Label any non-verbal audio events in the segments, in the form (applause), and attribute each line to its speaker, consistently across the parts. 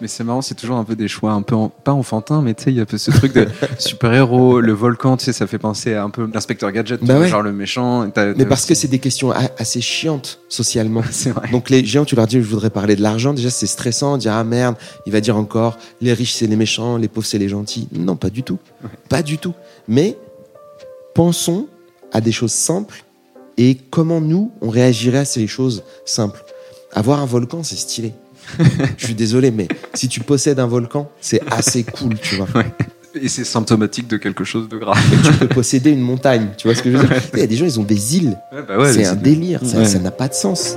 Speaker 1: Mais c'est marrant, c'est toujours un peu des choix un peu en- pas enfantins, mais tu sais, il y a un peu ce truc de (laughs) super-héros, le volcan, tu sais, ça fait penser à un peu l'inspecteur gadget,
Speaker 2: Bah ouais.
Speaker 1: genre le méchant.
Speaker 2: Mais parce que c'est des questions assez chiantes socialement. (laughs)
Speaker 1: Vrai.
Speaker 2: Donc les gens, tu leur dis, je voudrais parler de l'argent. Déjà, c'est stressant. Dire ah merde, il va dire encore, les riches c'est les méchants, les pauvres c'est les gentils. Non, pas du tout, pas du tout. Mais pensons à des choses simples et comment nous on réagirait à ces choses simples. Avoir un volcan, c'est stylé. (laughs) je suis désolé, mais si tu possèdes un volcan, c'est assez cool, tu vois.
Speaker 1: Et c'est symptomatique de quelque chose de grave.
Speaker 2: Et tu peux posséder une montagne, tu vois ce que je veux dire Il y a des gens, ils ont des îles.
Speaker 1: Ouais, bah ouais,
Speaker 2: c'est un délire, ça n'a pas de sens.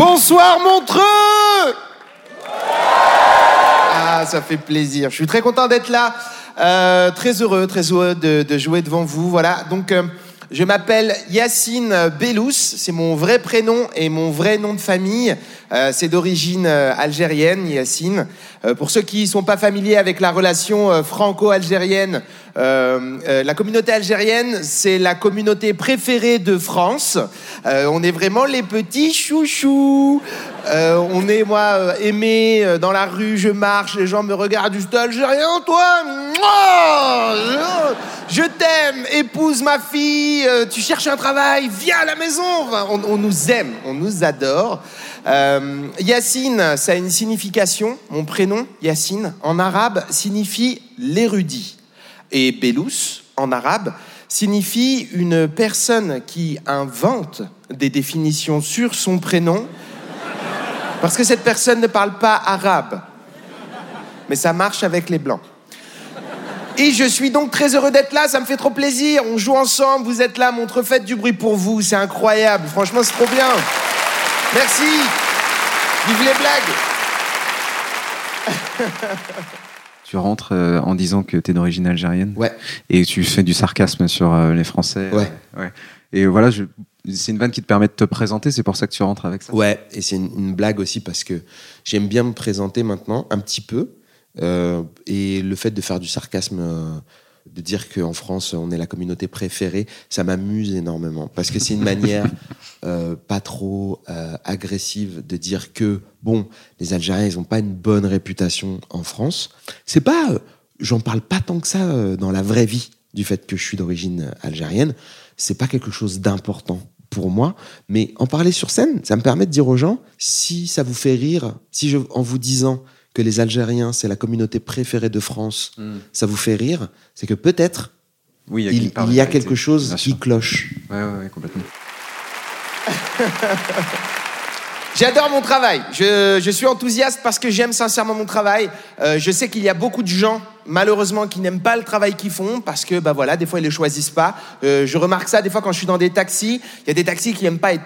Speaker 2: Bonsoir Montreux Ah, ça fait plaisir. Je suis très content d'être là. Euh, très heureux, très heureux de, jouer devant vous. Voilà. Donc, euh, je m'appelle Yacine Bellous. C'est mon vrai prénom et mon vrai nom de famille. Euh, c'est d'origine euh, algérienne, Yacine. Euh, pour ceux qui ne sont pas familiers avec la relation franco-algérienne, la communauté algérienne, c'est la communauté préférée de France. On est vraiment les petits chouchous. On est, moi, aimé dans la rue, je marche, les gens me regardent, juste algérien, toi Je, t'aime, épouse ma fille, tu cherches un travail, viens à la maison. On nous aime, on nous adore. Euh, Yacine, ça a une signification. Mon prénom, Yacine, en arabe, signifie l'érudit. Et Bellous, en arabe, signifie une personne qui invente des définitions sur son prénom parce que cette personne ne parle pas arabe. Mais ça marche avec les blancs. Et je suis donc très heureux d'être là, ça me fait trop plaisir. On joue ensemble, vous êtes là, montre, faites du bruit pour vous, c'est incroyable. Franchement, c'est trop bien. Merci. Vive les blagues.
Speaker 1: Tu rentres euh, en disant que tu es d'origine algérienne.
Speaker 2: Ouais.
Speaker 1: Et tu fais du sarcasme sur euh, les Français.
Speaker 2: Ouais.
Speaker 1: Ouais. Et voilà, je- c'est une vanne qui te permet de te présenter, c'est pour ça que tu rentres avec ça.
Speaker 2: Ouais, et c'est une, une blague aussi parce que j'aime bien me présenter maintenant, un petit peu. Euh, et le fait de faire du sarcasme, de dire qu'en France, on est la communauté préférée, ça m'amuse énormément. Parce que c'est une manière (laughs) euh, pas trop euh, agressive de dire que, bon, les Algériens, ils n'ont pas une bonne réputation en France. C'est pas. euh, J'en parle pas tant que ça dans la vraie vie du fait que je suis d'origine algérienne. C'est pas quelque chose d'important pour moi, mais en parler sur scène, ça me permet de dire aux gens si ça vous fait rire, si je, en vous disant que les Algériens c'est la communauté préférée de France,
Speaker 1: Mm.
Speaker 2: ça vous fait rire, c'est que peut-être
Speaker 1: Oui,
Speaker 2: il, y a quelque chose qui cloche.
Speaker 1: Ouais, ouais, ouais, complètement. (laughs)
Speaker 2: J'adore mon travail. Je, je suis enthousiaste parce que j'aime sincèrement mon travail. Euh, je sais qu'il y a beaucoup de gens, malheureusement, qui n'aiment pas le travail qu'ils font parce que, bah voilà, des fois ils le choisissent pas. Euh, je remarque ça des fois quand je suis dans des taxis. Il y a des taxis qui n'aiment pas être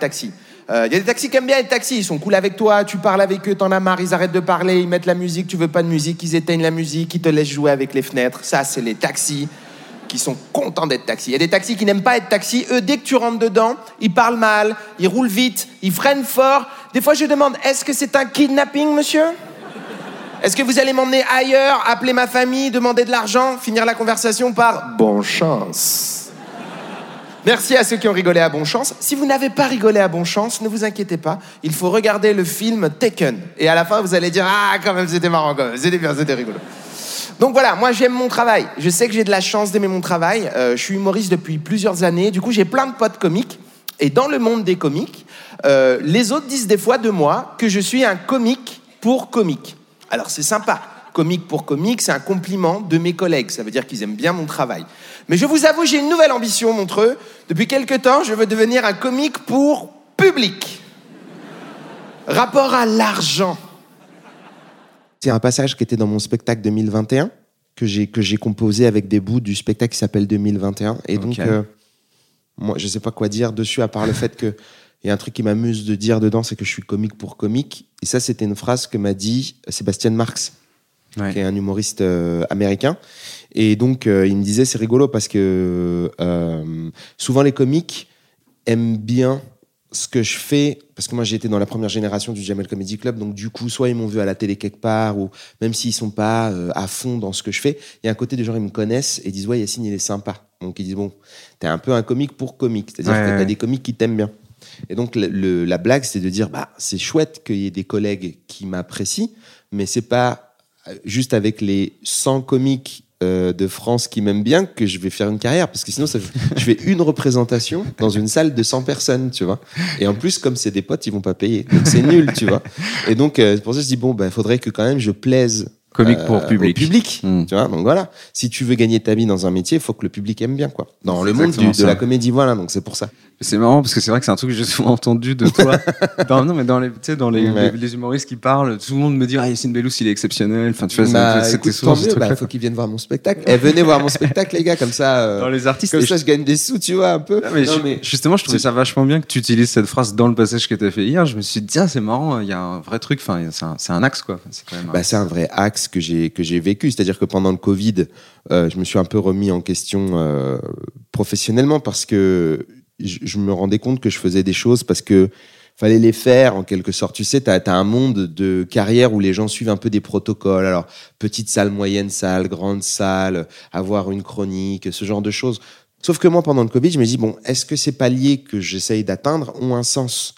Speaker 2: taxis. Euh, Il y a des taxis qui aiment bien être taxis. Ils sont cool avec toi. Tu parles avec eux, t'en as marre. Ils arrêtent de parler. Ils mettent la musique. Tu veux pas de musique. Ils éteignent la musique. Ils te laissent jouer avec les fenêtres. Ça, c'est les taxis qui sont contents d'être taxis. Il y a des taxis qui n'aiment pas être taxis. Eux, dès que tu rentres dedans, ils parlent mal, ils roulent vite, ils freinent fort. Des fois, je demande est-ce que c'est un kidnapping, monsieur? Est-ce que vous allez m'emmener ailleurs, appeler ma famille, demander de l'argent, finir la conversation par bon chance? Merci à ceux qui ont rigolé à bon chance. Si vous n'avez pas rigolé à bon chance, ne vous inquiétez pas. Il faut regarder le film Taken. Et à la fin, vous allez dire Ah, quand même, c'était marrant, quand même. C'était bien, c'était rigolo. Donc voilà, moi j'aime mon travail. Je sais que j'ai de la chance d'aimer mon travail. Euh, je suis humoriste depuis plusieurs années. Du coup, j'ai plein de potes comiques. Et dans le monde des comiques, euh, les autres disent des fois de moi que je suis un comique pour comique. Alors c'est sympa. Comique pour comique, c'est un compliment de mes collègues. Ça veut dire qu'ils aiment bien mon travail. Mais je vous avoue, j'ai une nouvelle ambition, Montreux. Depuis quelque temps, je veux devenir un comique pour public. Rapport à l'argent. C'est un passage qui était dans mon spectacle 2021 que j'ai que j'ai composé avec des bouts du spectacle qui s'appelle 2021 et donc euh, moi je sais pas quoi dire dessus à part le fait que il y a un truc qui m'amuse de dire dedans c'est que je suis comique pour comique et ça c'était une phrase que m'a dit Sébastien Marx
Speaker 1: Ouais.
Speaker 2: qui est un humoriste euh, américain et donc euh, il me disait c'est rigolo parce que euh, souvent les comiques aiment bien ce que je fais, parce que moi j'ai été dans la première génération du Jamel Comedy Club, donc du coup, soit ils m'ont vu à la télé quelque part, ou même s'ils sont pas euh, à fond dans ce que je fais, il y a un côté des gens, ils me connaissent et disent, ouais, Yacine, il est sympa. Donc ils disent, bon, t'es un peu un comique pour comique, c'est-à-dire
Speaker 1: Ouais,
Speaker 2: que t'as
Speaker 1: ouais.
Speaker 2: des comiques qui t'aiment bien. Et donc le- le- la blague, c'est de dire, bah, c'est chouette qu'il y ait des collègues qui m'apprécient, mais c'est pas juste avec les 100 comiques euh, de France qui m'aiment bien que je vais faire une carrière parce que sinon je fais une représentation dans une salle de 100 personnes tu vois. Et en plus comme c'est des potes ils vont pas payer. Donc c'est nul tu vois. Et donc euh, pour ça je dis bon ben faudrait que quand même je plaise
Speaker 1: Comique
Speaker 2: euh,
Speaker 1: pour public.
Speaker 2: au public
Speaker 1: Mm.
Speaker 2: tu vois donc voilà si tu veux gagner ta vie dans un métier il faut que le public aime bien quoi dans le monde du- de la comédie voilà donc c'est pour ça
Speaker 1: C'est marrant parce que c'est vrai que c'est un truc que j'ai souvent entendu de toi. (laughs) Dans- non, mais dans les, tu sais, dans les,
Speaker 2: Ouais.
Speaker 1: les, les humoristes qui parlent, tout le monde me dit Ah, Yacine Bellous, il est exceptionnel. Enfin, tu vois,
Speaker 2: bah,
Speaker 1: c'était souvent ce
Speaker 2: bah, faut qu'ils viennent voir mon spectacle eh, venez voir mon spectacle les gars comme ça euh,
Speaker 1: Dans les artistes.
Speaker 2: comme ça je gagne des sous tu vois un peu
Speaker 1: mais
Speaker 2: Non, mais-
Speaker 1: Justement, je trouvais ça vachement bien que tu utilises cette phrase dans le passage que tu as fait hier. Je me suis dit, tiens, c'est marrant, il y a un vrai truc, enfin, c'est un, axe, quoi.
Speaker 2: Bah, c'est un vrai axe que j'ai que j'ai vécu. C'est-à-dire que pendant le Covid, euh, je me suis un peu remis en question euh, professionnellement parce que je, je me rendais compte que je faisais des choses parce que fallait les faire en quelque sorte. Tu sais, tu as, un monde de carrière où les gens suivent un peu des protocoles. Alors, petite salle, moyenne salle, grande salle, avoir une chronique, ce genre de choses. Sauf que moi, pendant le Covid, je me dis, bon, est-ce que ces paliers que j'essaye d'atteindre ont un sens?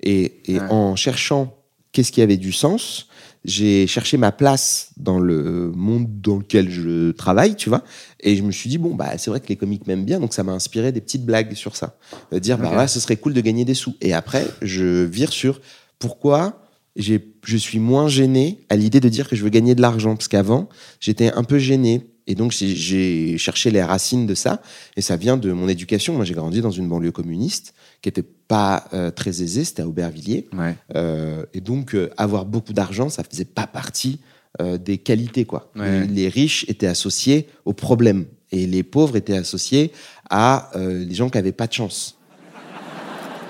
Speaker 2: Et, et
Speaker 1: Ouais.
Speaker 2: en cherchant qu'est-ce qui avait du sens, j'ai cherché ma place dans le monde dans lequel je travaille, tu vois. Et je me suis dit, bon, bah, c'est vrai que les comiques m'aiment bien, donc ça m'a inspiré des petites blagues sur ça. De dire, bah,
Speaker 1: Ok.
Speaker 2: ouais, ce serait cool de gagner des sous. Et après, je vire sur pourquoi je suis moins gêné à l'idée de dire que je veux gagner de l'argent. Parce qu'avant, j'étais un peu gêné. Et donc, j'ai, cherché les racines de ça. Et ça vient de mon éducation. Moi, j'ai grandi dans une banlieue communiste qui n'était pas euh, très aisée, c'était à Aubervilliers.
Speaker 1: Ouais.
Speaker 2: Euh, et donc, euh, avoir beaucoup d'argent, ça faisait pas partie des qualités, quoi.
Speaker 1: Ouais.
Speaker 2: Les, riches étaient associés aux problèmes et les pauvres étaient associés à les gens qui avaient pas de chance.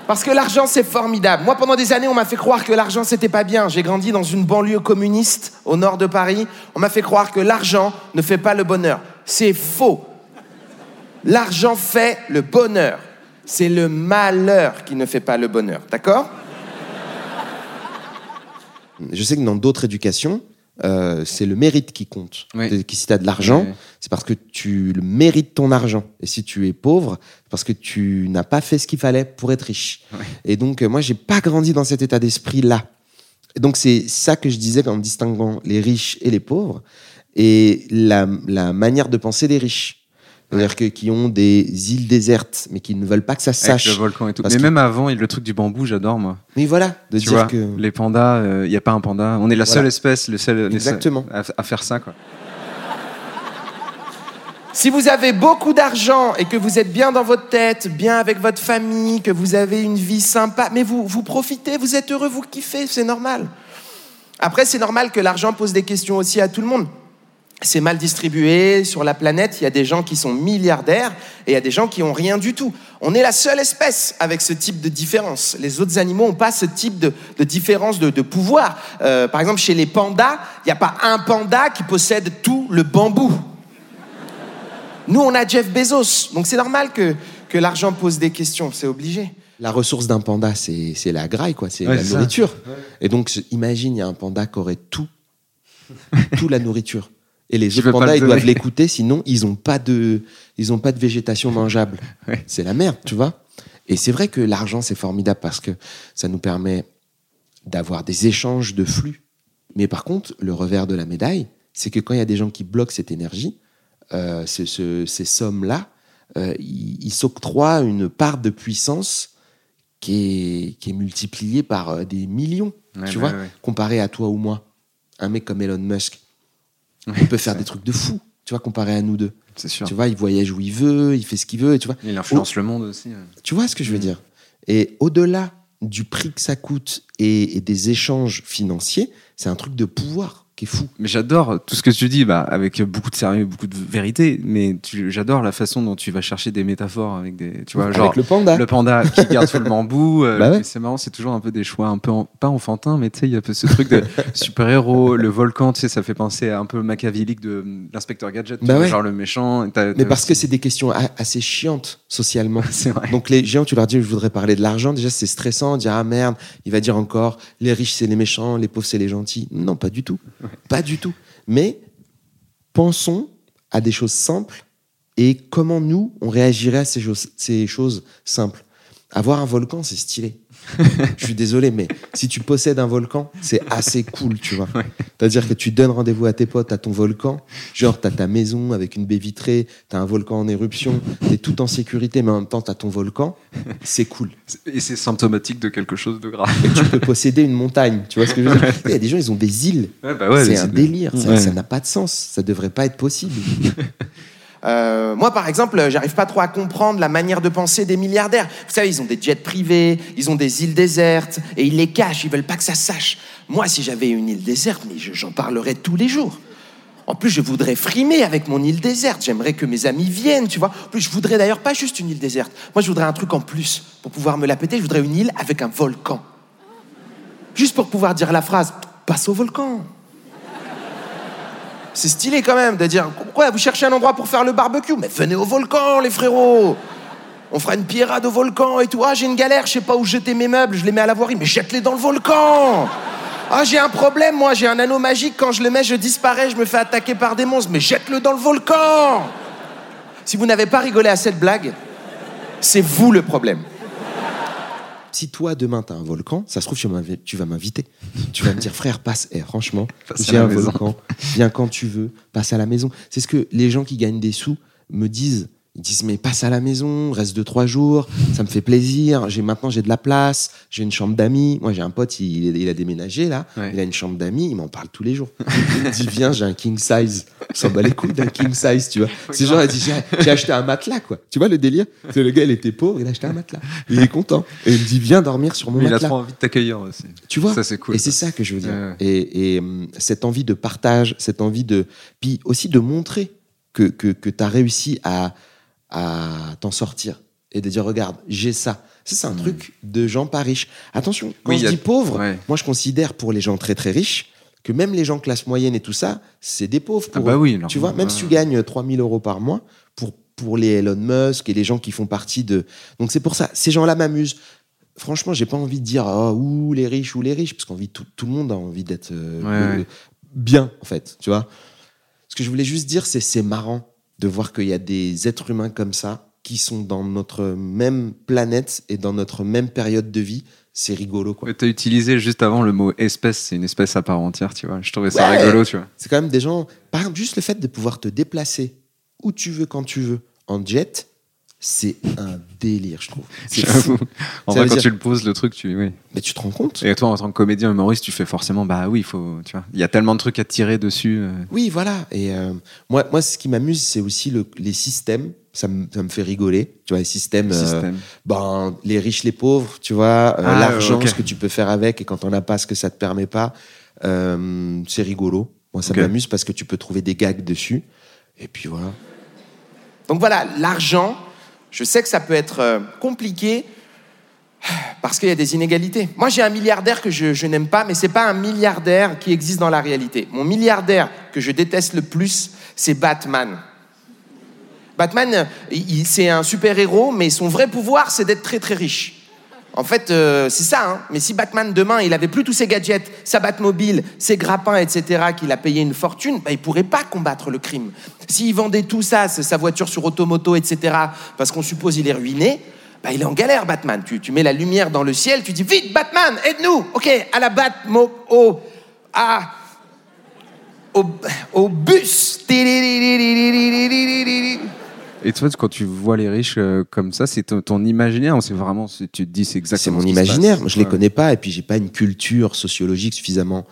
Speaker 2: Parce que l'argent, c'est formidable. Moi, pendant des années, on m'a fait croire que l'argent, c'était pas bien. J'ai grandi dans une banlieue communiste au nord de Paris. On m'a fait croire que l'argent ne fait pas le bonheur. C'est faux. L'argent fait le bonheur. C'est le malheur qui ne fait pas le bonheur. D'accord? Je sais que dans d'autres éducations, euh, c'est le mérite qui compte.
Speaker 1: Oui.
Speaker 2: Si tu as de l'argent, c'est parce que tu le mérites ton argent. Et si tu es pauvre, c'est parce que tu n'as pas fait ce qu'il fallait pour être riche. Et donc, euh, moi, j'ai pas grandi dans cet état d'esprit-là. Et donc, c'est ça que je disais en distinguant les riches et les pauvres et la, la manière de penser des riches. C'est-à-dire que, qui ont des îles désertes, mais qui ne veulent pas que ça se
Speaker 1: Avec
Speaker 2: sache.
Speaker 1: le volcan et tout. Mais
Speaker 2: que-
Speaker 1: même avant, il- le truc du bambou, j'adore, moi.
Speaker 2: Mais voilà, de
Speaker 1: tu
Speaker 2: dire
Speaker 1: vois,
Speaker 2: que.
Speaker 1: les pandas, il n'y a pas un panda. On est la
Speaker 2: Voilà.
Speaker 1: seule espèce, le seul, les seuls à, à faire ça, quoi.
Speaker 2: Si vous avez beaucoup d'argent et que vous êtes bien dans votre tête, bien avec votre famille, que vous avez une vie sympa, mais vous, vous profitez, vous êtes heureux, vous kiffez, c'est normal. Après, c'est normal que l'argent pose des questions aussi à tout le monde. C'est mal distribué sur la planète, il y a des gens qui sont milliardaires et il y a des gens qui ont rien du tout. On est la seule espèce avec ce type de différence. Les autres animaux n'ont pas ce type de, de différence de, de pouvoir. Euh, par exemple, chez les pandas, il n'y a pas un panda qui possède tout le bambou. Nous, on a Jeff Bezos, donc c'est normal que, que l'argent pose des questions, c'est obligé. La ressource d'un panda, c'est la graille, quoi, c'est
Speaker 1: Ouais,
Speaker 2: la nourriture. Et donc, imagine, il y a un panda qui aurait tout, (laughs) toute la nourriture. Et les autres pandas, ils doivent l'écouter, sinon ils n'ont pas de, ils ont pas de végétation mangeable. (laughs)
Speaker 1: Ouais.
Speaker 2: C'est la merde, tu vois. Et c'est vrai que l'argent, c'est formidable parce que ça nous permet d'avoir des échanges de flux. Mais par contre, le revers de la médaille, c'est que quand il y a des gens qui bloquent cette énergie, euh, ce- ce- ces sommes-là, euh, ils s'octroient une part de puissance qui est, qui est multipliée par euh, des millions,
Speaker 1: Ouais,
Speaker 2: tu
Speaker 1: ouais,
Speaker 2: vois, comparé à toi ou moi. Un mec comme Elon Musk, il peut faire des trucs de fou, tu vois, comparé à nous deux.
Speaker 1: C'est sûr.
Speaker 2: Tu vois, il voyage où il veut, il fait ce qu'il veut, et tu vois.
Speaker 1: Il influence le monde aussi. ouais.
Speaker 2: Tu vois ce que je veux
Speaker 1: Mm.
Speaker 2: dire? Et au-delà du prix que ça coûte et, et des échanges financiers, c'est un truc de pouvoir qui est fou.
Speaker 1: Mais j'adore tout ce que tu dis, bah, avec beaucoup de sérieux, beaucoup de vérité. Mais j'adore la façon dont tu vas chercher des métaphores avec des, tu vois,
Speaker 2: Avec
Speaker 1: genre
Speaker 2: le panda.
Speaker 1: le panda qui garde tout le (laughs) bambou. euh,
Speaker 2: Bah ouais.
Speaker 1: C'est marrant, c'est toujours un peu des choix un peu en- pas enfantins, mais tu sais, il y a ce truc de (laughs) super-héros, le volcan, tu sais, ça fait penser à un peu machiavélique de hum, l'inspecteur Gadget,
Speaker 2: Bah
Speaker 1: vois, genre le méchant.
Speaker 2: Mais parce que c'est des questions assez chiantes socialement. (laughs)
Speaker 1: vrai.
Speaker 2: Donc les gens, tu leur dis, je voudrais parler de l'argent. Déjà, c'est stressant. Dire ah merde, il va dire encore, les riches c'est les méchants, les pauvres c'est les gentils. Non, pas du tout, pas du tout. Mais pensons à des choses simples et comment nous on réagirait à ces choses, ces choses simples. Avoir un volcan, c'est stylé. Je suis désolé, mais si tu possèdes un volcan, c'est assez cool, tu vois. C'est-à-dire que tu donnes rendez-vous à tes potes à ton volcan, genre t'as ta maison avec une baie vitrée, t'as un volcan en éruption, t'es tout en sécurité, mais en même temps t'as ton volcan, c'est cool.
Speaker 1: Et c'est symptomatique de quelque chose de grave.
Speaker 2: Et tu peux posséder une montagne, tu vois ce que je veux dire? Il y a des gens, ils ont des îles.
Speaker 1: Ouais, bah ouais,
Speaker 2: c'est un délire, ça n'a pas de sens, ça devrait pas être possible. (laughs) Euh, moi, par exemple, j'arrive pas trop à comprendre la manière de penser des milliardaires. Vous savez, ils ont des jets privés, ils ont des îles désertes, et ils les cachent, ils veulent pas que ça sache. Moi, si j'avais une île déserte, mais je- j'en parlerais tous les jours. En plus, je voudrais frimer avec mon île déserte. J'aimerais que mes amis viennent, tu vois. En plus, je voudrais d'ailleurs pas juste une île déserte. Moi, je voudrais un truc en plus. Pour pouvoir me la péter, je voudrais une île avec un volcan. Juste pour pouvoir dire la phrase passe au volcan. C'est stylé quand même de dire Ouais, vous cherchez un endroit pour faire le barbecue? Mais venez au volcan, les frérots! On fera une pierrade au volcan et tout. Ah, j'ai une galère, je sais pas où jeter mes meubles, je les mets à la voirie, mais jette-les dans le volcan! Ah, j'ai un problème, moi, j'ai un anneau magique, quand je le mets, je disparais, je me fais attaquer par des monstres, mais jette-le dans le volcan! Si vous n'avez pas rigolé à cette blague, c'est vous le problème. Si toi, demain, t'as un volcan, ça se trouve, tu vas m'inviter. Tu vas me dire, frère, passe, eh, franchement, (laughs) j'ai un
Speaker 1: maison.
Speaker 2: volcan, viens quand tu veux, passe à la maison. C'est ce que les gens qui gagnent des sous me disent. Ils disent, mais passe à la maison, reste deux, trois jours, ça me fait plaisir. J'ai Maintenant, j'ai de la place, j'ai une chambre d'amis. Moi, j'ai un pote, il, il a déménagé, là.
Speaker 1: Ouais.
Speaker 2: Il a une chambre d'amis, il m'en parle tous les jours. Il me dit, viens, j'ai un king size. On s'en bat les couilles d'un king size, tu vois. C'est genre, il dit, j'ai acheté un matelas, quoi. Tu vois le délire? C'est Le gars, il était pauvre, il a acheté un matelas. Il est content. Et il me dit, viens dormir sur mon
Speaker 1: Mais il a
Speaker 2: matelas.
Speaker 1: trop envie de t'accueillir aussi.
Speaker 2: Tu vois?
Speaker 1: Ça, c'est cool.
Speaker 2: Et c'est ça que je veux dire.
Speaker 1: Ouais.
Speaker 2: Et, et, hum, cette envie de partage, cette envie de. Puis aussi de montrer que, que, que tu as réussi à, à t'en sortir. Et de dire, regarde, j'ai ça. Ça, c'est un truc de gens pas riches. Attention, quand
Speaker 1: Hmm. Oui,
Speaker 2: je
Speaker 1: a-
Speaker 2: dis pauvre,
Speaker 1: Ouais.
Speaker 2: moi, je considère pour les gens très, très riches que même les gens classe moyenne et tout ça, c'est des pauvres pour
Speaker 1: Ah bah oui,
Speaker 2: Tu vois, même si tu gagnes 3000 euros par mois, pour, pour les Elon Musk et les gens qui font partie de. Donc c'est pour ça, ces gens-là m'amusent. Franchement, j'ai pas envie de dire oh, ou les riches ou les riches, parce qu'envie tout, tout le monde a envie d'être euh,
Speaker 1: Ouais,
Speaker 2: euh,
Speaker 1: ouais.
Speaker 2: bien, en fait. Tu vois Ce que je voulais juste dire, c'est c'est marrant de voir qu'il y a des êtres humains comme ça qui sont dans notre même planète et dans notre même période de vie. C'est rigolo, quoi.
Speaker 1: Tu as utilisé juste avant le mot espèce, c'est une espèce à part entière, tu vois. Je trouvais ça
Speaker 2: Ouais.
Speaker 1: rigolo, tu vois.
Speaker 2: C'est quand même des gens. Par exemple, juste le fait de pouvoir te déplacer où tu veux, quand tu veux, en jet, c'est un délire, je trouve. C'est
Speaker 1: J'avoue.
Speaker 2: fou. (laughs)
Speaker 1: En
Speaker 2: Ça
Speaker 1: vrai, quand
Speaker 2: dire-
Speaker 1: tu le poses, le truc, tu. Oui.
Speaker 2: Mais tu te rends compte?
Speaker 1: Et toi, en tant que comédien humoriste, tu fais forcément, bah oui, il faut. Tu vois, il y a tellement de trucs à tirer dessus. euh.
Speaker 2: Oui, voilà. Et euh, moi, moi, ce qui m'amuse, c'est aussi le- les systèmes. Ça me, ça me fait rigoler. Tu vois, les systèmes.
Speaker 1: Le
Speaker 2: euh,
Speaker 1: système.
Speaker 2: ben, les riches, les pauvres, tu vois, euh,
Speaker 1: Ah,
Speaker 2: l'argent,
Speaker 1: ok.
Speaker 2: ce que tu peux faire avec, et quand on n'a pas, ce que ça te permet pas. C'est rigolo. Moi, ça m'amuse parce que tu peux trouver des gags dessus. Et puis voilà. Donc voilà, l'argent, je sais que ça peut être euh, compliqué parce qu'il y a des inégalités. Moi, j'ai un milliardaire que je, n'aime pas, mais c'est pas un milliardaire qui existe dans la réalité. Mon milliardaire que je déteste le plus, c'est Batman. Batman, il- c'est un super-héros, mais son vrai pouvoir, c'est d'être très très riche. En fait, euh, c'est ça. hein. Mais si Batman, demain, il avait plus tous ses gadgets, sa Batmobile, ses grappins, etc., qu'il a payé une fortune, bah, il pourrait pas combattre le crime. S'il vendait tout ça, sa voiture sur automoto, etc., parce qu'on suppose il est ruiné, bah, il est en galère, Batman. Tu, mets la lumière dans le ciel, tu dis vite, Batman, aide-nous. Ok, à la Batmo, au, au, au bus.
Speaker 1: Et toi, quand tu vois les riches euh, comme ça, c'est ton, ton imaginaire ou c'est vraiment. c'est- Tu te dis, c'est
Speaker 2: C'est
Speaker 1: exactement
Speaker 2: mon
Speaker 1: ce qui se
Speaker 2: imaginaire. Moi, je les
Speaker 1: Ouais.
Speaker 2: connais pas, et puis j'ai pas une culture sociologique suffisamment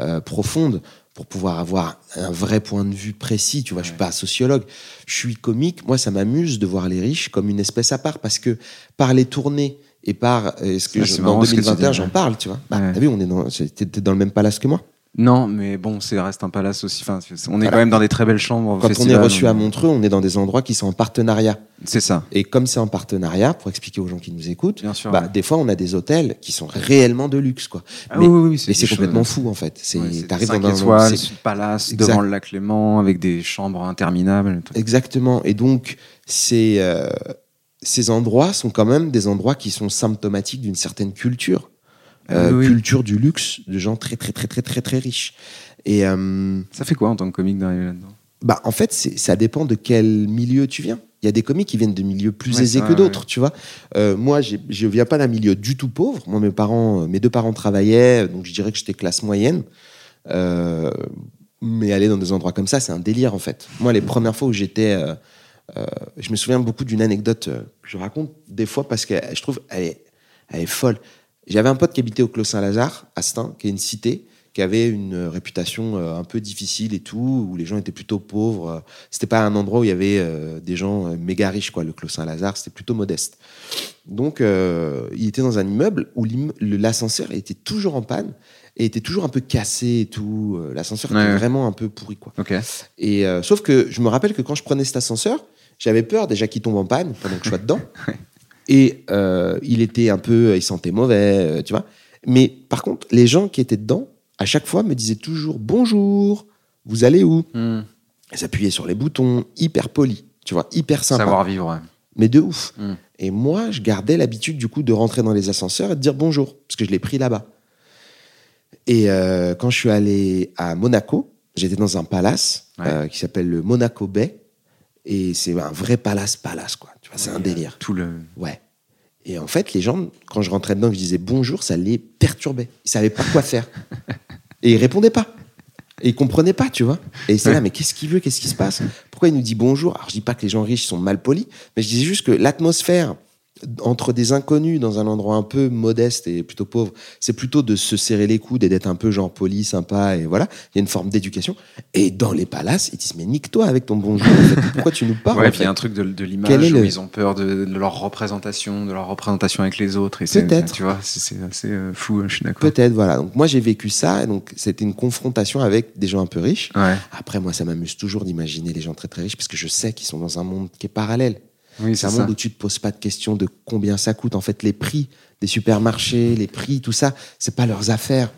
Speaker 2: euh, profonde pour pouvoir avoir un vrai point de vue précis. Tu vois, je suis pas sociologue. Je suis comique. Moi, ça m'amuse de voir les riches comme une espèce à part, parce que par les tournées et par euh, ce que je-
Speaker 1: c'est que tu
Speaker 2: 2021
Speaker 1: dis,
Speaker 2: j'en parle, tu vois. Bah,
Speaker 1: Ouais.
Speaker 2: T'as vu, on est dans, t'es dans le même palace que moi.
Speaker 1: Non, mais bon, c'est reste un palace aussi. Enfin, on est
Speaker 2: Voilà.
Speaker 1: quand même dans des très belles chambres.
Speaker 2: Quand on
Speaker 1: festival,
Speaker 2: est reçu
Speaker 1: on-
Speaker 2: à Montreux, on est dans des endroits qui sont en partenariat.
Speaker 1: C'est ça.
Speaker 2: Et comme c'est en partenariat, pour expliquer aux gens qui nous écoutent,
Speaker 1: Bien sûr,
Speaker 2: bah,
Speaker 1: ouais.
Speaker 2: des fois on a des hôtels qui sont réellement de luxe, quoi.
Speaker 1: Ah
Speaker 2: mais
Speaker 1: oui, oui, oui,
Speaker 2: mais c'est
Speaker 1: choses-
Speaker 2: complètement fou en fait. C'est
Speaker 1: Ouais, c'est
Speaker 2: t'arrives
Speaker 1: cinq
Speaker 2: dans un
Speaker 1: étoiles, palace,
Speaker 2: Exact.
Speaker 1: devant le lac Léman, avec des chambres interminables.
Speaker 2: Exactement. Et donc, euh, ces endroits sont quand même des endroits qui sont symptomatiques d'une certaine culture. Euh,
Speaker 1: oui.
Speaker 2: Culture du luxe, de gens très, très, très, très, très, très riches. Et euh,
Speaker 1: Ça fait quoi en tant que comique d'arriver là-dedans?
Speaker 2: bah, en fait, ça dépend de quel milieu tu viens. Il y a des comiques qui viennent de milieux plus
Speaker 1: Ouais,
Speaker 2: aisés que
Speaker 1: ouais,
Speaker 2: d'autres, tu vois. Euh, moi, je viens pas d'un milieu du tout pauvre. Moi, mes parents, mes deux parents travaillaient, donc je dirais que j'étais classe moyenne. Mais aller dans des endroits comme ça, c'est un délire en fait. Moi, les premières fois où j'étais, euh, je me souviens beaucoup d'une anecdote euh, que je raconte des fois parce que je trouve elle est, elle est folle. J'avais un pote qui habitait au Clos Saint-Lazare, à Stein, qui est une cité qui avait une euh, réputation euh, un peu difficile et tout, où les gens étaient plutôt pauvres. Euh, C'était pas un endroit où il y avait des gens méga riches, quoi. Le Clos Saint-Lazare, c'était plutôt modeste. Donc, euh, il était dans un immeuble où l'ascenseur était toujours en panne et était toujours un peu cassé et tout. L'ascenseur
Speaker 1: Ouais,
Speaker 2: était
Speaker 1: ouais.
Speaker 2: vraiment un peu pourri, quoi. Et euh, sauf que je me rappelle que quand je prenais cet ascenseur, j'avais peur déjà qu'il tombe en panne pendant que je sois dedans. (laughs) Et euh, il était un peu, il sentait mauvais, euh, tu vois. Mais par contre, les gens qui étaient dedans, à chaque fois, me disaient toujours bonjour, vous allez où?
Speaker 1: Hmm.
Speaker 2: Ils s'appuyaient sur les boutons, hyper poli, tu vois, hyper sympa.
Speaker 1: Savoir vivre. ouais.
Speaker 2: Mais de ouf.
Speaker 1: Mm.
Speaker 2: Et moi, je gardais l'habitude du coup de rentrer dans les ascenseurs et de dire bonjour, parce que je l'ai pris là-bas. Et euh, quand je suis allé à Monaco, j'étais dans un palace
Speaker 1: Ouais.
Speaker 2: euh, qui s'appelle le Monaco Bay. Et c'est un vrai palace-palace, quoi. Tu vois, c'est un délire.
Speaker 1: Tout le.
Speaker 2: Ouais. Et en fait, les gens, quand je rentrais dedans, que je disais bonjour, ça les perturbait. Ils savaient pas quoi faire. (laughs) Et ils répondaient pas. Et ils comprenaient pas, tu vois. Et c'est là, mais qu'est-ce qu'il veut Qu'est-ce qui se passe? Pourquoi il nous dit bonjour? Alors, je dis pas que les gens riches sont mal polis, mais je disais juste que l'atmosphère entre des inconnus dans un endroit un peu modeste et plutôt pauvre, c'est plutôt de se serrer les coudes et d'être un peu genre poli, sympa, et voilà. Il y a une forme d'éducation. Et dans les palaces, ils disent, mais nique-toi avec ton bonjour. en fait. Pourquoi tu nous parles
Speaker 1: Ouais,
Speaker 2: en
Speaker 1: puis il y a un truc de, de l'image où
Speaker 2: le-
Speaker 1: ils ont peur de, de leur représentation, de leur représentation avec les autres.
Speaker 2: Peut-être.
Speaker 1: Tu vois, c'est assez euh, fou, je suis d'accord.
Speaker 2: Peut-être, voilà. Donc moi j'ai vécu ça, et donc c'était une confrontation avec des gens un peu riches.
Speaker 1: Ouais.
Speaker 2: Après moi ça m'amuse toujours d'imaginer les gens très très riches parce que je sais qu'ils sont dans un monde qui est parallèle.
Speaker 1: Oui,
Speaker 2: C'est un
Speaker 1: ça.
Speaker 2: monde où tu te poses pas de questions de combien ça coûte. En fait, les prix des supermarchés, les prix, tout ça, c'est pas leurs affaires.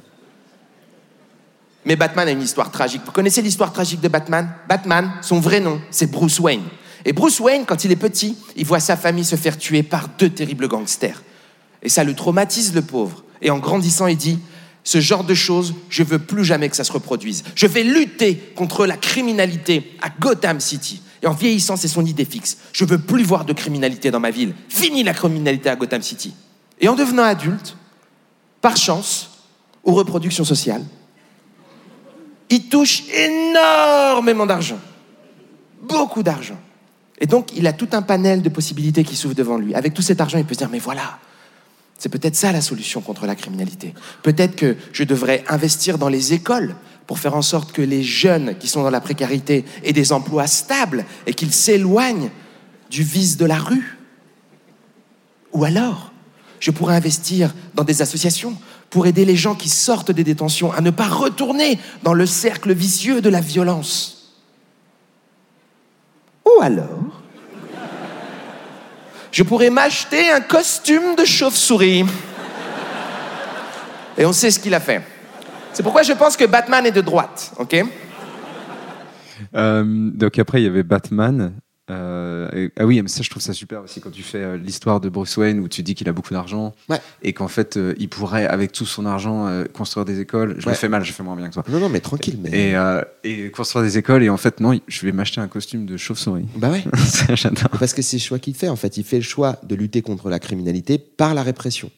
Speaker 2: Mais Batman a une histoire tragique. Vous connaissez l'histoire tragique de Batman? Batman, son vrai nom, c'est Bruce Wayne. Et Bruce Wayne, quand il est petit, il voit sa famille se faire tuer par deux terribles gangsters. Et ça le traumatise, le pauvre. Et en grandissant, il dit Ce genre de choses, je veux plus jamais que ça se reproduise. Je vais lutter contre la criminalité à Gotham City. Et en vieillissant, c'est son idée fixe. Je veux plus voir de criminalité dans ma ville. Fini la criminalité à Gotham City. Et en devenant adulte, par chance, aux reproductions sociales, il touche énormément d'argent. Beaucoup d'argent.
Speaker 3: Et donc, il a tout un panel de possibilités qui s'ouvre devant lui. Avec tout cet argent, il peut se dire, mais voilà, c'est peut-être ça la solution contre la criminalité. Peut-être que je devrais investir dans les écoles pour faire en sorte que les jeunes qui sont dans la précarité aient des emplois stables et qu'ils s'éloignent du vice de la rue. Ou alors, je pourrais investir dans des associations pour aider les gens qui sortent des détentions à ne pas retourner dans le cercle vicieux de la violence. Ou alors, je pourrais m'acheter un costume de chauve-souris. Et on sait ce qu'il a fait. C'est pourquoi je pense que Batman est de droite, ok?
Speaker 1: Euh, donc après, il y avait Batman. Euh, et- ah oui, mais ça, je trouve ça super aussi quand tu fais euh, l'histoire de Bruce Wayne où tu dis qu'il a beaucoup d'argent
Speaker 2: Ouais.
Speaker 1: et qu'en fait, euh, il pourrait, avec tout son argent, euh, construire des écoles. Je
Speaker 2: Ouais.
Speaker 1: le fais mal, je fais moins bien que toi.
Speaker 2: Non, non, mais tranquille. Mais...
Speaker 1: Et, euh, et construire des écoles, et en fait, non, je vais m'acheter un costume de chauve-souris.
Speaker 2: Bah ouais. (laughs)
Speaker 1: Ça, J'adore.
Speaker 2: Parce que c'est le choix qu'il fait. En fait, il fait le choix de lutter contre la criminalité par la répression.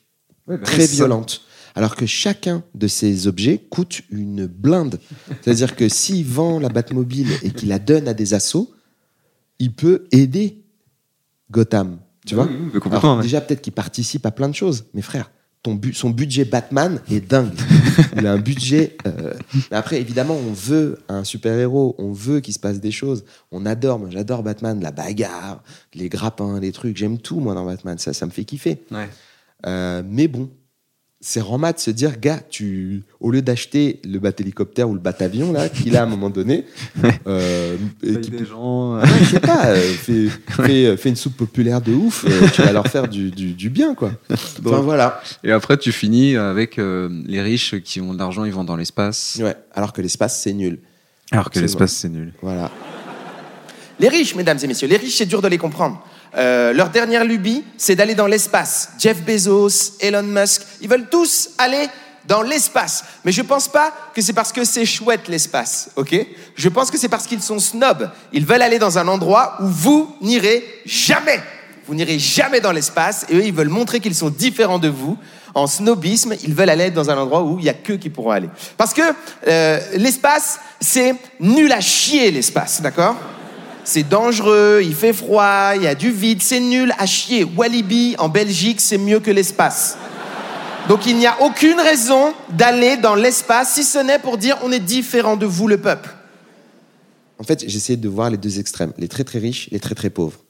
Speaker 1: Ouais, bah,
Speaker 2: très
Speaker 1: ça-
Speaker 2: violente. Alors que chacun de ces objets coûte une blinde. C'est-à-dire que s'il vend la Batmobile et qu'il la donne à des assos, il peut aider Gotham. Tu vois
Speaker 1: Oui, oui, complètement,
Speaker 2: Alors,
Speaker 1: ouais.
Speaker 2: Déjà, peut-être qu'il participe à plein de choses. Mais frère, ton bu- son budget Batman est dingue. (laughs) Il a un budget. euh, Mais après, évidemment, on veut un super-héros, on veut qu'il se passe des choses. On adore, moi j'adore Batman, la bagarre, les grappins, les trucs. J'aime tout, moi, dans Batman. Ça, ça me fait kiffer.
Speaker 1: Ouais.
Speaker 2: Euh, mais bon, c'est rama de se dire, gars, tu, au lieu d'acheter le bat-hélicoptère ou le bat-avion, là, qu'il a à un moment donné, (laughs) euh, et qui
Speaker 1: des gens. euh,
Speaker 2: Ouais, je sais pas, euh, fais, fais, euh, fais une soupe populaire de ouf, euh, tu vas leur faire du, du, du bien, quoi. (laughs) Enfin,
Speaker 1: drôle.
Speaker 2: voilà.
Speaker 1: Et après, tu finis avec euh, les riches qui ont de l'argent, ils vont dans l'espace.
Speaker 2: Ouais, alors que l'espace, c'est nul.
Speaker 1: Alors que l'espace, c'est nul.
Speaker 2: Voilà.
Speaker 3: Les riches, mesdames et messieurs, les riches, c'est dur de les comprendre. Euh, leur dernière lubie, c'est d'aller dans l'espace. Jeff Bezos, Elon Musk, ils veulent tous aller dans l'espace. Mais je pense pas que c'est parce que c'est chouette l'espace, ok? Je pense que c'est parce qu'ils sont snobs. Ils veulent aller dans un endroit où vous n'irez jamais. Vous n'irez jamais dans l'espace et eux, ils veulent montrer qu'ils sont différents de vous. En snobisme, ils veulent aller dans un endroit où il y a qu'eux qui pourront aller. Parce que euh, l'espace, c'est nul à chier l'espace, d'accord? C'est dangereux, il fait froid, il y a du vide, c'est nul à chier. Walibi en Belgique, c'est mieux que l'espace. Donc il n'y a aucune raison d'aller dans l'espace, si ce n'est pour dire on est différent de vous, le peuple.
Speaker 2: En fait, j'essaie de voir les deux extrêmes, les très très riches, les très très pauvres.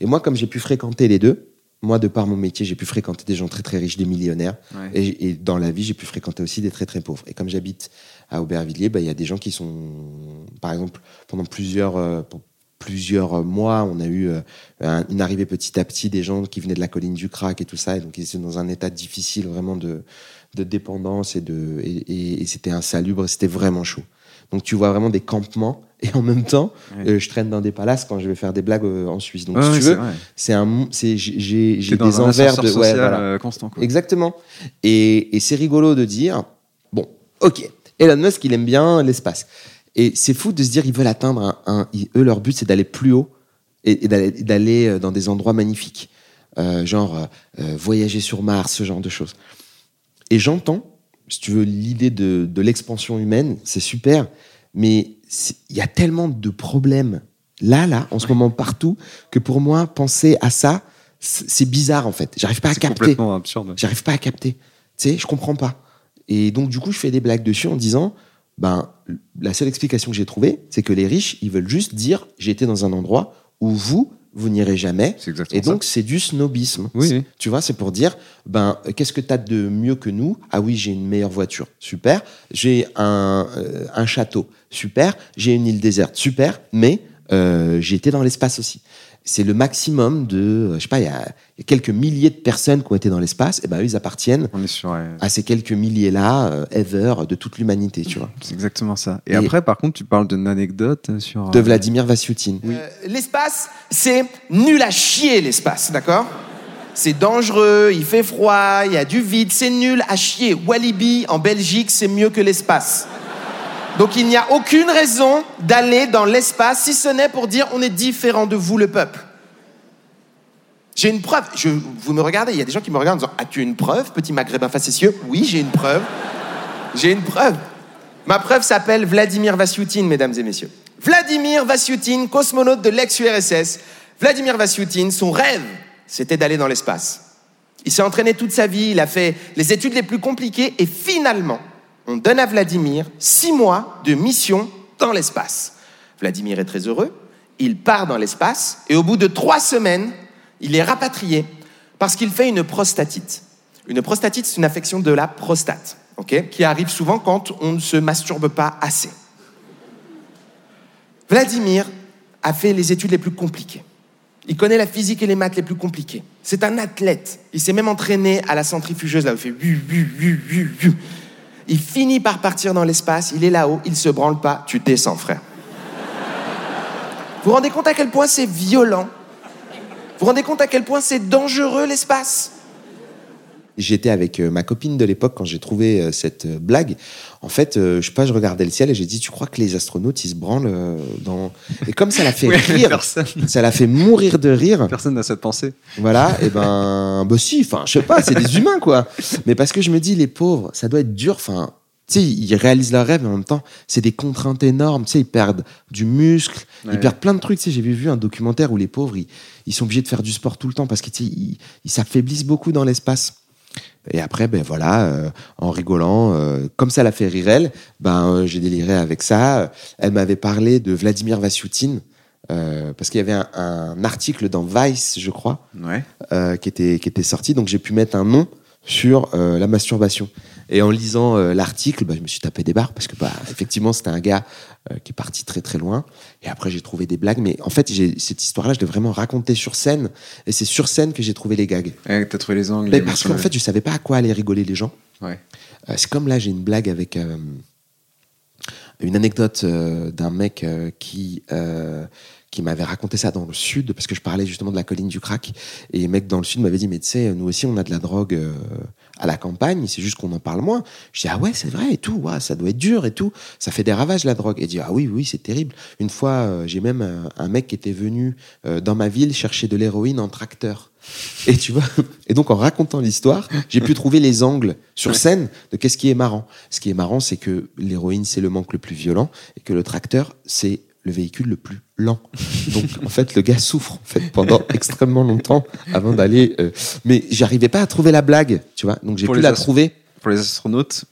Speaker 2: Et moi, comme j'ai pu fréquenter les deux, moi, de par mon métier, j'ai pu fréquenter des gens très très riches, des millionnaires.
Speaker 1: Ouais.
Speaker 2: Et, et dans la vie, j'ai pu fréquenter aussi des très très pauvres. Et comme j'habite à Aubervilliers, bah, il y a des gens qui sont, par exemple, pendant plusieurs, euh, plusieurs mois, on a eu euh, un- une arrivée petit à petit des gens qui venaient de la colline du crack et tout ça. Et donc, ils étaient dans un état difficile vraiment de, de dépendance et, de, et, et- et c'était insalubre, c'était vraiment chaud. Donc, tu vois vraiment des campements. (laughs) Et en même temps,
Speaker 1: Ouais.
Speaker 2: euh, je traîne dans des palaces quand je vais faire des blagues euh, en Suisse. Donc,
Speaker 1: Ouais,
Speaker 2: si
Speaker 1: ouais,
Speaker 2: tu veux, c'est un, c'est, j'ai, j'ai- des
Speaker 1: un
Speaker 2: envers de,
Speaker 1: social
Speaker 2: voilà.
Speaker 1: constant. Quoi.
Speaker 2: Exactement. Et, et c'est rigolo de dire, bon, ok, Elon Musk, il aime bien l'espace. Et c'est fou de se dire, ils veulent atteindre un, un- ils- eux, leur but, c'est d'aller plus haut et, et d'aller, euh, dans des endroits magnifiques. Euh, genre, euh, voyager sur Mars, ce genre de choses. Et j'entends, si tu veux, l'idée de, de l'expansion humaine, c'est super, mais il y a tellement de problèmes là, là, en ce moment partout, que pour moi, penser à ça, c'est bizarre en fait. J'arrive pas à
Speaker 1: C'est
Speaker 2: capter.
Speaker 1: complètement absurde.
Speaker 2: J'arrive pas à capter. Tu sais, je comprends pas. Et donc, du coup, je fais des blagues dessus en disant, ben, la seule explication que j'ai trouvée, c'est que les riches, ils veulent juste dire, j'ai été dans un endroit où vous, vous n'irez jamais.
Speaker 1: C'est exactement
Speaker 2: Et donc, c'est du snobisme.
Speaker 1: Oui.
Speaker 2: Tu vois, c'est pour dire, ben, qu'est-ce que tu as de mieux que nous? Ah oui, j'ai une meilleure voiture. Super. J'ai un, euh, un château. Super. J'ai une île déserte. Super. Mais euh, j'ai été dans l'espace aussi. C'est le maximum de, euh, je sais pas, il y, a il y a quelques milliers de personnes qui ont été dans l'espace. Et ben, eux, ils appartiennent
Speaker 1: On est sur. ouais,
Speaker 2: à ces quelques milliers-là, euh, ever, de toute l'humanité, tu vois.
Speaker 1: C'est exactement ça. Et,
Speaker 2: Et-
Speaker 1: après, par contre, tu parles d'une anecdote sur.
Speaker 2: De
Speaker 1: euh,
Speaker 2: Vladimir Vassioutin.
Speaker 3: Euh, l'espace, c'est nul à chier l'espace, d'accord? C'est dangereux, il fait froid, il y a du vide, c'est nul à chier. Walibi en Belgique, c'est mieux que l'espace. Donc il n'y a aucune raison d'aller dans l'espace, si ce n'est pour dire on est différent de vous, le peuple. J'ai une preuve. Vous me regardez, il y a des gens qui me regardent en disant As-tu une preuve, petit maghrébin facétieux? Oui, j'ai une preuve. J'ai une preuve. Ma preuve s'appelle Vladimir Vassioutin, mesdames et messieurs. Vladimir Vassioutin, cosmonaute de l'ex-URSS.
Speaker 2: Vladimir Vasyutin, son rêve, c'était d'aller dans l'espace. Il s'est entraîné toute sa vie, il a fait les études les plus compliquées et finalement, on donne à Vladimir six mois de mission dans l'espace. Vladimir est très heureux, il part dans l'espace et au bout de trois semaines, il est rapatrié parce qu'il fait une prostatite. Une prostatite, c'est une affection de la prostate, qui arrive souvent quand on ne se masturbe pas assez. Vladimir a fait les études les plus compliquées. Il connaît la physique et les maths les plus compliquées. C'est un athlète. Il s'est même entraîné à la centrifugeuse, là où il fait Il finit par partir dans l'espace, il est là-haut, il se branle pas, tu descends, frère. Vous vous rendez compte à quel point c'est violent? Vous vous rendez compte à quel point c'est dangereux l'espace?
Speaker 4: J'étais avec euh, ma copine de l'époque quand j'ai trouvé euh, cette euh, blague. En fait, je sais pas, je regardais le ciel et j'ai dit, tu crois que les astronautes, ils se branlent dans... (laughs) Et comme ça l'a fait rire,
Speaker 1: personne.
Speaker 4: ça l'a fait mourir de rire.
Speaker 1: Personne n'a cette pensée.
Speaker 4: Voilà, et ben, bah si, enfin, je sais pas, c'est des humains, quoi. Mais parce que je me dis, les pauvres, ça doit être dur, enfin, tu sais, ils réalisent leur rêve, mais en même temps, c'est des contraintes énormes, tu sais, ils perdent du muscle,
Speaker 1: Ouais.
Speaker 4: ils perdent plein de trucs, tu sais, j'ai vu, un documentaire où les pauvres, ils, ils sont obligés de faire du sport tout le temps parce que, tu sais, ils ils s'affaiblissent beaucoup dans l'espace. Et après, ben voilà, euh, en rigolant, euh, comme ça l'a fait rire elle, ben euh, j'ai déliré avec ça. Elle m'avait parlé de Vladimir Vasyutin, euh, parce qu'il y avait un, un article dans Vice, je crois,
Speaker 1: Ouais.
Speaker 4: euh, qui, était, qui était sorti. Donc j'ai pu mettre un nom sur euh, la masturbation. Et en lisant euh, l'article, bah, je me suis tapé des barres parce que bah, effectivement c'était un gars euh, qui est parti très très loin. Et après j'ai trouvé des blagues. Mais en fait cette histoire-là, je l'ai vraiment racontée sur scène. Et c'est sur scène que j'ai trouvé les gags.
Speaker 1: Ouais, T'as trouvé les angles.
Speaker 4: Parce qu'en fait je savais pas à quoi allaient rigoler les gens.
Speaker 1: Ouais.
Speaker 4: C'est comme là, j'ai une blague avec une anecdote d'un mec qui, qui m'avait raconté ça dans le sud, parce que je parlais justement de la colline du crack. Et les mecs dans le sud m'avaient dit, mais tu sais, nous aussi, on a de la drogue euh, à la campagne, c'est juste qu'on en parle moins. Je dis, ah ouais, c'est vrai et tout, ouais, ça doit être dur et tout. Ça fait des ravages, la drogue. Et dit, ah oui, oui, c'est terrible. Une fois, euh, j'ai même euh, un mec qui était venu euh, dans ma ville chercher de l'héroïne en tracteur. (laughs) Et tu vois, (laughs) et donc en racontant l'histoire, j'ai pu trouver les angles sur scène de qu'est-ce qui est marrant. Ce qui est marrant, c'est que l'héroïne, c'est le manque le plus violent et que le tracteur, c'est le véhicule le plus lent. Donc en fait, le gars souffre en fait pendant (laughs) extrêmement longtemps avant d'aller. euh, Mais j'arrivais pas à trouver la blague, tu vois. Donc j'ai pu la trouver.
Speaker 1: Pour les astronautes,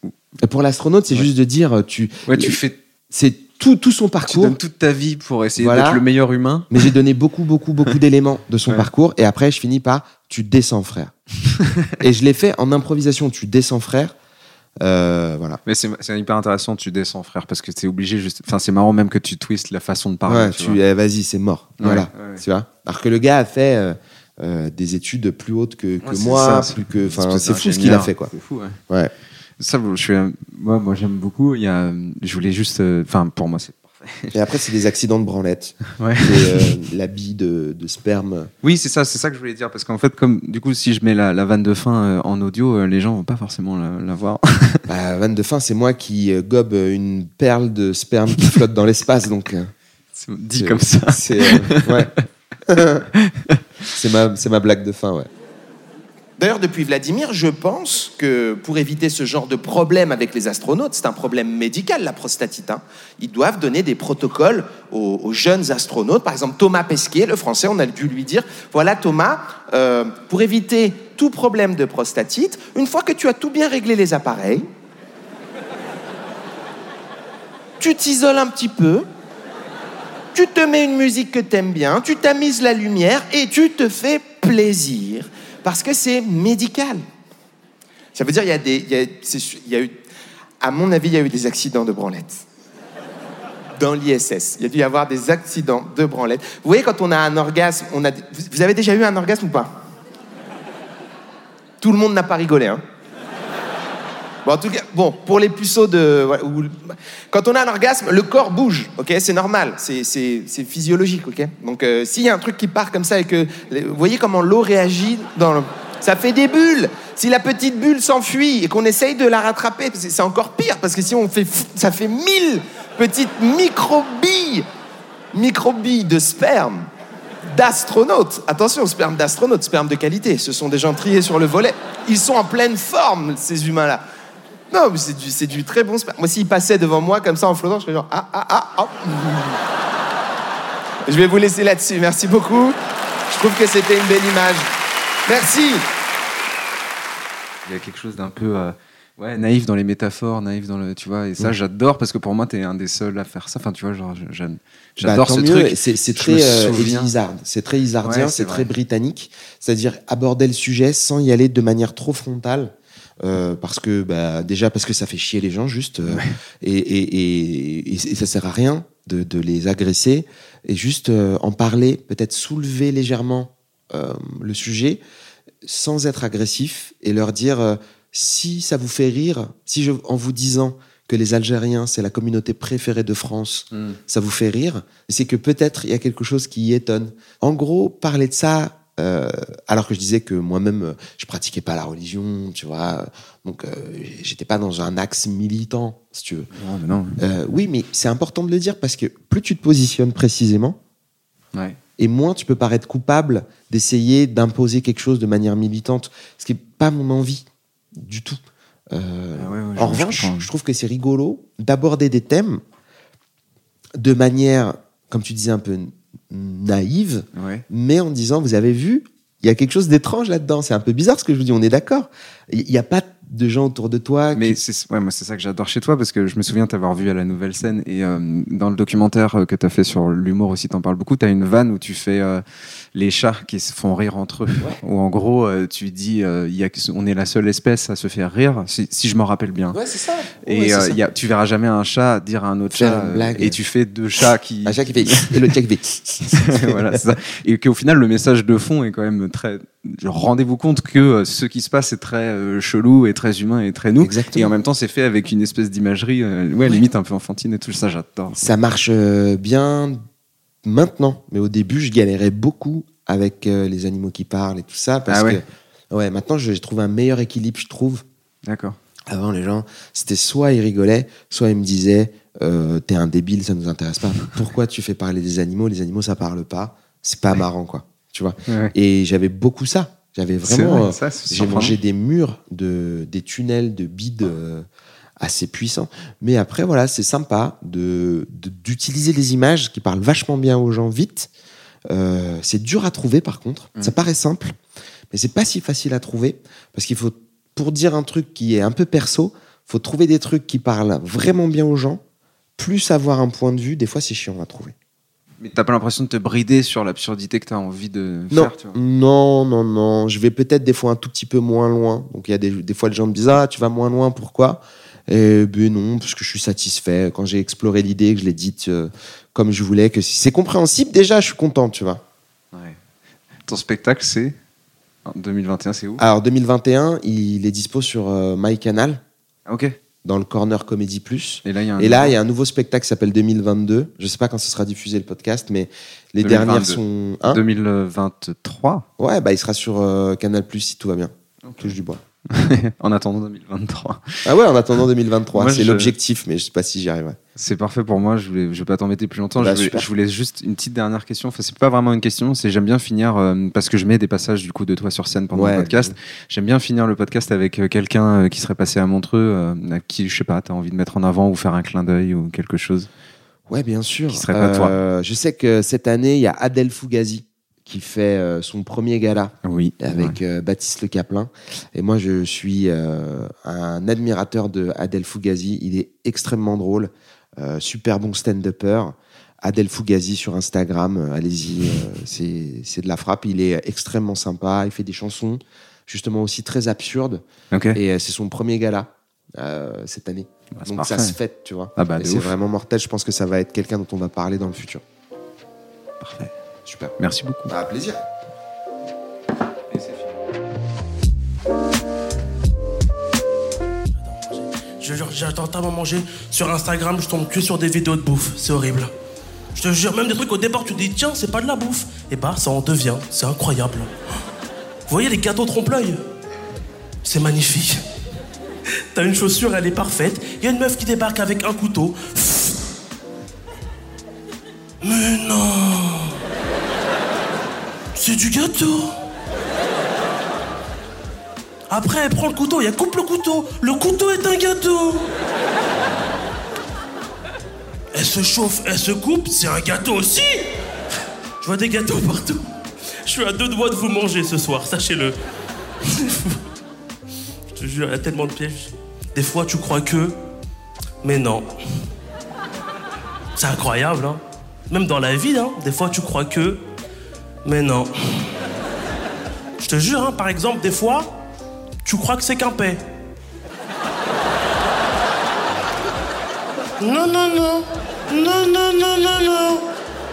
Speaker 4: Et Pour l'astronaute, c'est
Speaker 1: Ouais.
Speaker 4: juste de dire, euh, tu,
Speaker 1: ouais, tu fais,
Speaker 4: c'est tout, tout son
Speaker 1: tu
Speaker 4: parcours.
Speaker 1: donnes toute ta vie pour essayer
Speaker 4: Voilà.
Speaker 1: d'être le meilleur humain.
Speaker 4: Mais j'ai donné beaucoup, beaucoup, beaucoup (laughs) d'éléments de son
Speaker 1: Ouais.
Speaker 4: parcours. Et après, je finis par tu descends, frère. (laughs) et je l'ai fait en improvisation. Tu descends, frère. Euh, voilà.
Speaker 1: Mais c'est hyper intéressant, tu descends, frère, parce que t'es obligé juste. Enfin, c'est marrant même que tu twistes la façon de parler.
Speaker 4: Ouais,
Speaker 1: tu
Speaker 4: tu, eh, vas-y, c'est mort.
Speaker 1: Ouais,
Speaker 4: voilà.
Speaker 1: ouais.
Speaker 4: Tu vois? Alors que le gars a fait euh, euh, des études plus hautes que, que moi,
Speaker 1: ça,
Speaker 4: plus que.
Speaker 1: c'est-
Speaker 4: Enfin,
Speaker 1: c'est
Speaker 4: fou ce qu'il a fait, quoi.
Speaker 1: C'est fou, ouais. Ça, je suis, moi, moi j'aime beaucoup. Il y a, je voulais juste, euh, enfin, pour moi, c'est.
Speaker 4: Et après, c'est des accidents de branlette. (laughs)
Speaker 1: Ouais.
Speaker 4: C'est euh, l'habit de, de sperme.
Speaker 1: Oui, c'est ça, c'est ça que je voulais dire, parce qu'en fait, comme du coup, si je mets la, la vanne de fin euh, en audio, euh, les gens vont pas forcément la, la voir. (laughs)
Speaker 4: Bah, vanne de fin, c'est moi qui euh, gobe une perle de sperme qui flotte dans l'espace. Donc,
Speaker 1: C'est dit comme ça.
Speaker 4: C'est ouais. (laughs) ma, c'est ma blague de fin, ouais.
Speaker 2: D'ailleurs, depuis Vladimir, je pense que pour éviter ce genre de problème avec les astronautes, c'est un problème médical, la prostatite. hein. Ils doivent donner des protocoles aux, jeunes astronautes. Par exemple, Thomas Pesquet, le français, on a dû lui dire voilà, Thomas, euh, pour éviter tout problème de prostatite, une fois que tu as tout bien réglé les appareils, tu t'isoles un petit peu, tu te mets une musique que t'aimes bien, tu tamises la lumière et tu te fais plaisir parce que c'est médical. Ça veut dire il y a des, a, eu, à mon avis, il y a eu des accidents de branlette dans l'ISS. Il y a dû y avoir des accidents de branlette. Vous voyez quand on a un orgasme, on a, vous avez déjà eu un orgasme ou pas? Tout le monde n'a pas rigolé, hein Bon, en tout cas, bon, pour les puceaux de. quand on a un orgasme, le corps bouge, ok? C'est normal, c'est- physiologique, ok? Donc, euh, s'il y a un truc qui part comme ça et que. Vous voyez comment l'eau réagit dans le. Ça fait des bulles Si la petite bulle s'enfuit et qu'on essaye de la rattraper, c'est encore pire, parce que si on fait. Ça fait mille petites micro-billes Micro-billes de sperme d'astronautes. Attention, sperme d'astronautes, sperme de qualité. Ce sont des gens triés sur le volet. Ils sont en pleine forme, ces humains-là. Non, mais c'est du, c'est du très bon sperme. Moi, s'ils passaient devant moi comme ça en flottant, je serais genre ah ah ah ah. Je vais vous laisser là-dessus. Merci beaucoup.
Speaker 5: trouve que c'était une belle image. Merci.
Speaker 1: Il y a quelque chose d'un peu euh, ouais, naïf dans les métaphores, naïf dans le. Tu vois, et ça, j'adore parce que pour moi, t'es un des seuls à faire ça. Enfin, tu vois, genre, je- j'aime-
Speaker 2: Bah,
Speaker 1: j'adore
Speaker 2: tant
Speaker 1: ce
Speaker 2: mieux.
Speaker 1: truc.
Speaker 2: C'est c'est
Speaker 1: Je
Speaker 2: très
Speaker 1: me
Speaker 2: euh. C'est très Izzardien,
Speaker 1: Ouais,
Speaker 2: c'est
Speaker 1: c'est
Speaker 2: très britannique. C'est-à-dire aborder le sujet sans y aller de manière trop frontale. Euh, parce que bah, déjà parce que ça fait chier les gens juste euh, et, et, et, et, et ça sert à rien de, de les agresser et juste euh, en parler peut-être soulever légèrement le sujet sans être agressif et leur dire si ça vous fait rire si je, en vous disant que les Algériens c'est la communauté préférée de France
Speaker 1: Mm.
Speaker 2: ça vous fait rire, c'est que peut-être il y a quelque chose qui y étonne. En gros, parler de ça, euh, alors que je disais que moi-même, je pratiquais pas la religion, tu vois, donc euh, j'étais pas dans un axe militant, si tu veux.
Speaker 1: Non, mais non.
Speaker 2: Euh, oui, mais c'est important de le dire parce que plus tu te positionnes précisément,
Speaker 1: Ouais.
Speaker 2: et moins tu peux paraître coupable d'essayer d'imposer quelque chose de manière militante, ce qui n'est pas mon envie du tout. Euh,
Speaker 1: Ah ouais, ouais,
Speaker 2: en
Speaker 1: je
Speaker 2: revanche, je trouve que c'est rigolo d'aborder des thèmes de manière, comme tu disais, un peu naïve,
Speaker 1: Ouais.
Speaker 2: mais en disant, vous avez vu, il y a quelque chose d'étrange là-dedans. C'est un peu bizarre ce que je vous dis, on est d'accord. Il n'y a pas de gens autour de toi.
Speaker 1: Mais
Speaker 2: qui-
Speaker 1: c'est ouais, moi c'est ça que j'adore chez toi parce que je me souviens t'avoir vu à la nouvelle scène et euh, dans le documentaire euh, que tu as fait sur l'humour aussi t'en parles beaucoup, tu as une vanne où tu fais euh, les chats qui se font rire entre eux où en gros euh, tu dis euh, il y a on est la seule espèce à se faire rire si, si je m'en rappelle bien.
Speaker 2: Ouais, c'est ça.
Speaker 1: Et
Speaker 2: Ouais,
Speaker 1: euh,
Speaker 2: ça.
Speaker 1: y a, tu verras jamais un chat dire à un autre
Speaker 2: Faire
Speaker 1: chat
Speaker 2: une blague.
Speaker 1: et tu fais deux chats qui
Speaker 2: Un chat qui fait et le chat qui fait. (laughs)
Speaker 1: voilà, c'est ça. Et qu'au final, le message de fond est quand même très. Rendez-vous compte que euh, ce qui se passe est très euh, chelou et très humain et très nous.
Speaker 2: Exactement.
Speaker 1: Et en même temps, c'est fait avec une espèce d'imagerie, euh, ouais, limite un peu enfantine et tout ça, j'adore.
Speaker 2: Ça marche bien maintenant, mais au début, je galérais beaucoup avec les animaux qui parlent et tout ça parce
Speaker 1: Ah ouais.
Speaker 2: que ouais, maintenant j'ai trouvé un meilleur équilibre, je trouve.
Speaker 1: D'accord.
Speaker 2: Avant, les gens, c'était soit ils rigolaient, soit ils me disaient euh, T'es un débile, ça nous intéresse pas. Pourquoi tu fais parler des animaux? Les animaux, ça parle pas. C'est pas marrant, quoi. Tu vois
Speaker 1: Ouais.
Speaker 2: Et j'avais beaucoup ça. J'avais vraiment.
Speaker 1: vrai,
Speaker 2: euh, j'ai mangé des murs, de, des tunnels de bides euh, assez puissants. Mais après, voilà, c'est sympa de- de- d'utiliser des images qui parlent vachement bien aux gens vite. Euh, c'est dur à trouver, par contre.
Speaker 1: Mm.
Speaker 2: Ça paraît simple, mais c'est pas si facile à trouver parce qu'il faut, pour dire un truc qui est un peu perso, faut trouver des trucs qui parlent vraiment bien aux gens, plus avoir un point de vue. Des fois, c'est chiant à trouver.
Speaker 1: Mais t'as pas l'impression de te brider sur l'absurdité que t'as envie de
Speaker 2: Non,
Speaker 1: faire, tu vois
Speaker 2: non, non, non. Je vais peut-être des fois un tout petit peu moins loin. Donc il y a des, des fois les gens me disent ah tu vas moins loin pourquoi? Et ben non parce que je suis satisfait. Quand j'ai exploré l'idée que je l'ai dite euh, comme je voulais, que si c'est compréhensible déjà je suis content tu vois.
Speaker 1: Ouais. Ton spectacle, c'est? En 2021, c'est où?
Speaker 2: Alors 2021 il est dispo sur euh, MyCanal
Speaker 1: Ah, Ok.
Speaker 2: Dans le corner Comédie Plus.
Speaker 1: Et là, il y a un.
Speaker 2: Y a nouveau spectacle qui s'appelle 2022. Je sais pas quand ce sera diffusé le podcast, mais les
Speaker 1: 2022.
Speaker 2: dernières sont. Hein?
Speaker 1: 2023.
Speaker 2: ouais, bah il sera sur euh, Canal Plus si tout va bien. Touche du bois. (laughs)
Speaker 1: en attendant 2023.
Speaker 2: Ah ouais, en attendant 2023,
Speaker 1: Moi,
Speaker 2: c'est
Speaker 1: je-
Speaker 2: l'objectif, mais je sais pas si j'y arriverai.
Speaker 1: C'est parfait pour moi. Je voulais, je vais pas t'embêter plus longtemps.
Speaker 2: Bah,
Speaker 1: je, voulais,
Speaker 2: super.
Speaker 1: je voulais juste une petite dernière question. Enfin, c'est pas vraiment une question. C'est j'aime bien finir euh, parce que je mets des passages du coup de toi sur scène pendant
Speaker 2: Ouais,
Speaker 1: le podcast. J'aime bien finir le podcast avec euh, quelqu'un euh, qui serait passé à Montreux, à qui je sais pas, t'as envie de mettre en avant ou faire un clin d'œil ou quelque chose?
Speaker 2: Ouais, bien sûr.
Speaker 1: Qui serait pas toi?
Speaker 2: Je sais que cette année, il y a Adèle Fugazi qui fait euh, son premier gala
Speaker 1: Oui.
Speaker 2: avec euh, Baptiste Le Caplin. Et moi, je suis euh, un admirateur de Adèle Fugazi. Il est extrêmement drôle, super bon stand-upper. Adèle Fugazi sur Instagram, allez-y, (laughs) c'est c'est de la frappe. Il est extrêmement sympa, il fait des chansons justement aussi très absurdes. Et c'est son premier gala euh, cette année.
Speaker 1: Bah,
Speaker 2: Donc ça se fête, tu vois.
Speaker 1: Ah bah,
Speaker 2: c'est vraiment mortel. Je pense que ça va être quelqu'un dont on va parler dans le futur.
Speaker 1: Parfait.
Speaker 2: Super.
Speaker 1: Merci beaucoup.
Speaker 2: Ah, plaisir.
Speaker 6: Je jure, j'attends tellement manger. Sur Instagram, je tombe que sur des vidéos de bouffe. C'est horrible. Je te jure, même des trucs au départ, tu te dis, tiens, c'est pas de la bouffe. Et bah, ça en devient. C'est incroyable. Vous voyez les gâteaux trompe-l'œil? C'est magnifique. T'as une chaussure, elle est parfaite. Il y a une meuf qui débarque avec un couteau. Mais non C'est du gâteau Après, elle prend le couteau elle coupe le couteau. Le couteau est un gâteau. Elle se chauffe, elle se coupe, c'est un gâteau aussi. Je vois des gâteaux partout. Je suis à deux doigts de vous manger ce soir, sachez-le. Je te jure, il y a tellement de pièges. Des fois, tu crois que. Mais non. C'est incroyable, hein. Même dans la vie, hein. Des fois, tu crois que. Mais non. Je te jure, hein, par exemple, des fois, tu crois que c'est qu'un paix. Non, non, non. Non, non, non, non, non.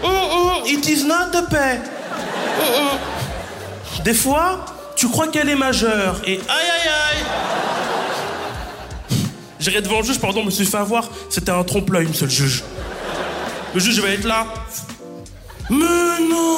Speaker 6: Mm, mm, It is not the paix. Mm. Des fois, tu crois qu'elle est majeure et aïe aïe aïe. J'irai devant le juge, pardon, me suis fait avoir. C'était un trompe-l'œil, monsieur le juge. Le juge va être là. Mais non